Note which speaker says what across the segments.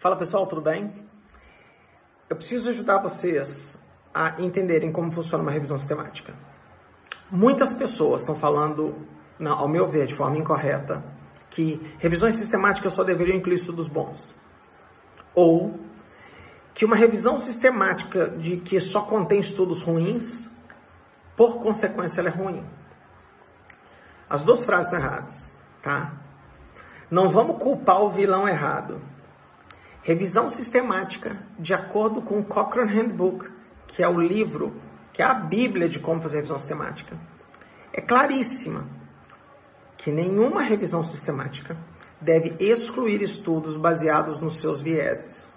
Speaker 1: Fala pessoal, tudo bem? Eu preciso ajudar vocês a entenderem como funciona uma revisão sistemática. Muitas pessoas estão falando, ao meu ver, de forma incorreta, que revisões sistemáticas só deveriam incluir estudos bons. Ou que uma revisão sistemática de que só contém estudos ruins, por consequência, ela é ruim. As duas frases estão erradas, tá? Não vamos culpar o vilão errado. Revisão sistemática, de acordo com o Cochrane Handbook, que é o livro, que é a Bíblia de como fazer revisão sistemática, é claríssima que nenhuma revisão sistemática deve excluir estudos baseados nos seus vieses.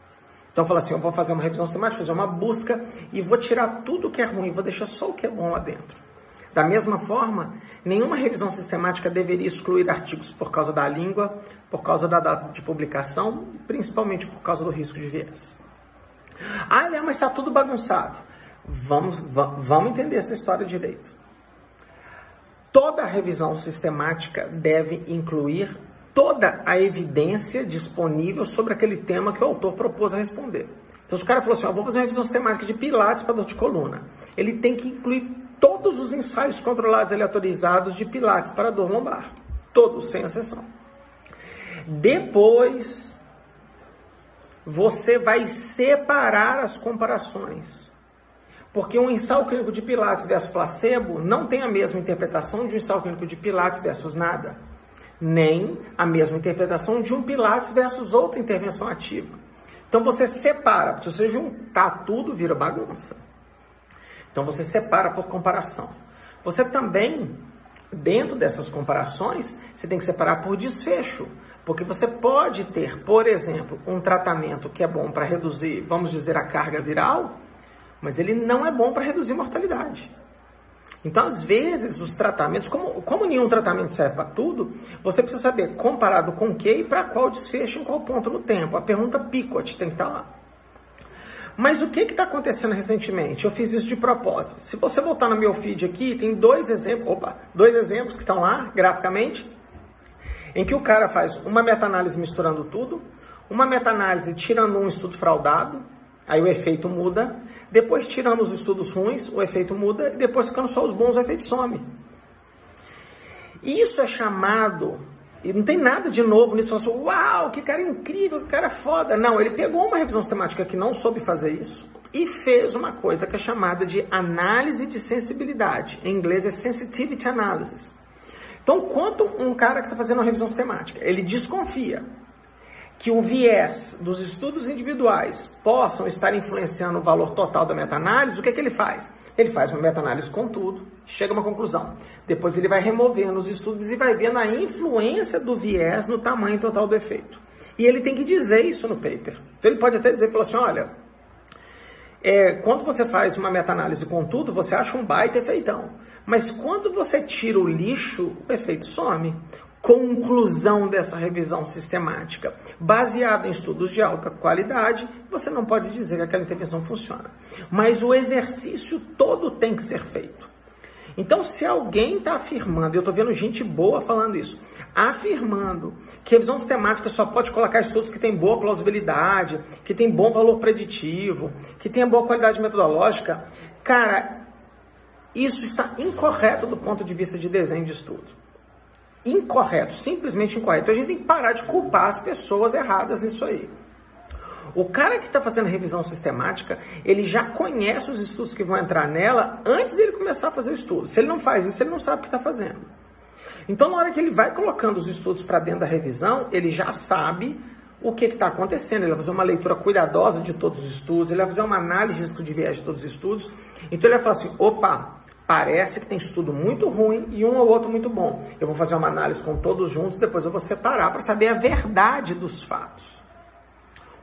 Speaker 1: Então fala assim, eu vou fazer uma revisão sistemática, fazer uma busca e vou tirar tudo que é ruim, vou deixar só o que é bom lá dentro. Da mesma forma, nenhuma revisão sistemática deveria excluir artigos por causa da língua, por causa da data de publicação, principalmente por causa do risco de viés. Ah, Léo, mas está tudo bagunçado. Vamos, vamos entender essa história direito. Toda revisão sistemática deve incluir toda a evidência disponível sobre aquele tema que o autor propôs a responder. Então, se o cara falou assim, vou fazer uma revisão sistemática de pilates para dor de coluna, ele tem que incluir todos os ensaios controlados aleatorizados de pilates para dor lombar. Todos, sem exceção. Depois, você vai separar as comparações. Porque um ensaio clínico de Pilates versus placebo não tem a mesma interpretação de um ensaio clínico de Pilates versus nada. Nem a mesma interpretação de um Pilates versus outra intervenção ativa. Então você separa, se você juntar tudo, vira bagunça. Então você separa por comparação. Você também, dentro dessas comparações, você tem que separar por desfecho. Porque você pode ter, por exemplo, um tratamento que é bom para reduzir, vamos dizer, a carga viral, mas ele não é bom para reduzir mortalidade. Então, às vezes, os tratamentos, como, como nenhum tratamento serve para tudo, você precisa saber comparado com o que e para qual desfecho em qual ponto no tempo. A pergunta Picot tem que estar tá lá. Mas o que está acontecendo recentemente? Eu fiz isso de propósito. Se você voltar no meu feed aqui, tem dois exemplos, opa, dois exemplos que estão lá graficamente, em que o cara faz uma meta-análise misturando tudo, uma meta-análise tirando um estudo fraudado, aí o efeito muda, depois tirando os estudos ruins, o efeito muda, e depois ficando só os bons, o efeito some. Isso é chamado, e não tem nada de novo nisso, assim, uau, que cara incrível, que cara foda. Não, ele pegou uma revisão sistemática que não soube fazer isso e fez uma coisa que é chamada de análise de sensibilidade. Em inglês é sensitivity analysis. Então, quanto um cara que está fazendo uma revisão sistemática, ele desconfia que o viés dos estudos individuais possam estar influenciando o valor total da meta-análise, o que, é que ele faz? Ele faz uma meta-análise com tudo, chega a uma conclusão. Depois ele vai removendo os estudos e vai vendo a influência do viés no tamanho total do efeito. E ele tem que dizer isso no paper. Então ele pode até dizer, falar assim, olha, é, quando você faz uma meta-análise com tudo, você acha um baita efeitão. Mas quando você tira o lixo, o efeito some conclusão dessa revisão sistemática, baseada em estudos de alta qualidade, você não pode dizer que aquela intervenção funciona. Mas o exercício todo tem que ser feito. Então, se alguém está afirmando, eu estou vendo gente boa falando isso, afirmando que revisão sistemática só pode colocar estudos que têm boa plausibilidade, que têm bom valor preditivo, que têm boa qualidade metodológica, cara, isso está incorreto do ponto de vista de desenho de estudo incorreto, simplesmente incorreto. Então a gente tem que parar de culpar as pessoas erradas nisso aí. O cara que está fazendo revisão sistemática, ele já conhece os estudos que vão entrar nela antes dele começar a fazer o estudo. Se ele não faz isso, ele não sabe o que está fazendo. Então, na hora que ele vai colocando os estudos para dentro da revisão, ele já sabe o que está acontecendo. Ele vai fazer uma leitura cuidadosa de todos os estudos, ele vai fazer uma análise de risco de viés de todos os estudos. Então, ele vai falar assim: opa, Parece que tem estudo muito ruim e um ou outro muito bom. Eu vou fazer uma análise com todos juntos, depois eu vou separar para saber a verdade dos fatos.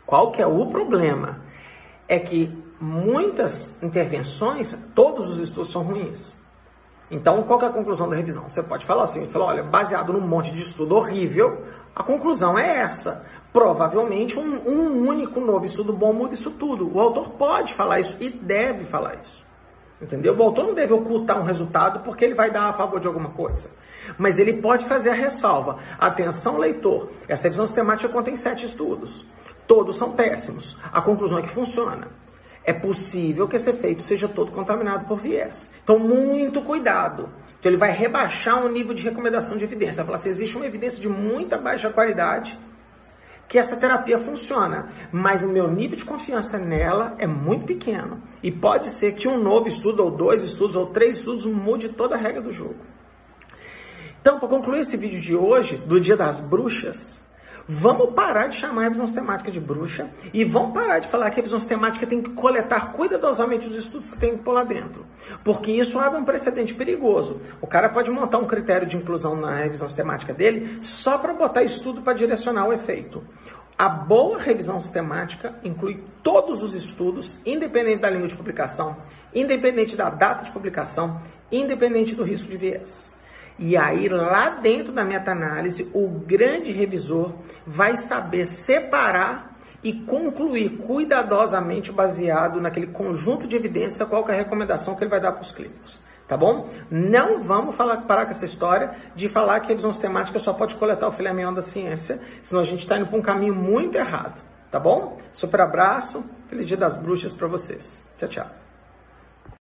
Speaker 1: Qual que é o problema? É que muitas intervenções, todos os estudos são ruins. Então, qual é a conclusão da revisão? Você pode falar assim, falar, olha, baseado num monte de estudo horrível, a conclusão é essa. Provavelmente um, um único novo estudo bom muda isso tudo. O autor pode falar isso e deve falar isso. Entendeu? O autor não deve ocultar um resultado porque ele vai dar a favor de alguma coisa. Mas ele pode fazer a ressalva. Atenção, leitor, essa revisão sistemática contém sete estudos. Todos são péssimos. A conclusão é que funciona. É possível que esse efeito seja todo contaminado por viés. Então, muito cuidado. Então, ele vai rebaixar o nível de recomendação de evidência. Vai falar assim, existe uma evidência de muita baixa qualidade que essa terapia funciona, mas o meu nível de confiança nela é muito pequeno. E pode ser que um novo estudo, ou dois estudos, ou três estudos mude toda a regra do jogo. Então, para concluir esse vídeo de hoje, do Dia das Bruxas, vamos parar de chamar a revisão sistemática de bruxa e vamos parar de falar que a revisão sistemática tem que coletar cuidadosamente os estudos que tem que pôr lá dentro. Porque isso abre um precedente perigoso. O cara pode montar um critério de inclusão na revisão sistemática dele só para botar estudo para direcionar o efeito. A boa revisão sistemática inclui todos os estudos, independente da língua de publicação, independente da data de publicação, independente do risco de viés. E aí, lá dentro da meta-análise, o grande revisor vai saber separar e concluir cuidadosamente baseado naquele conjunto de evidência qual é a recomendação que ele vai dar para os clínicos. Tá bom? Não vamos falar, parar com essa história de falar que a revisão sistemática só pode coletar o filé mignon da ciência, senão a gente está indo para um caminho muito errado. Tá bom? Super abraço, feliz dia das bruxas para vocês. Tchau, tchau.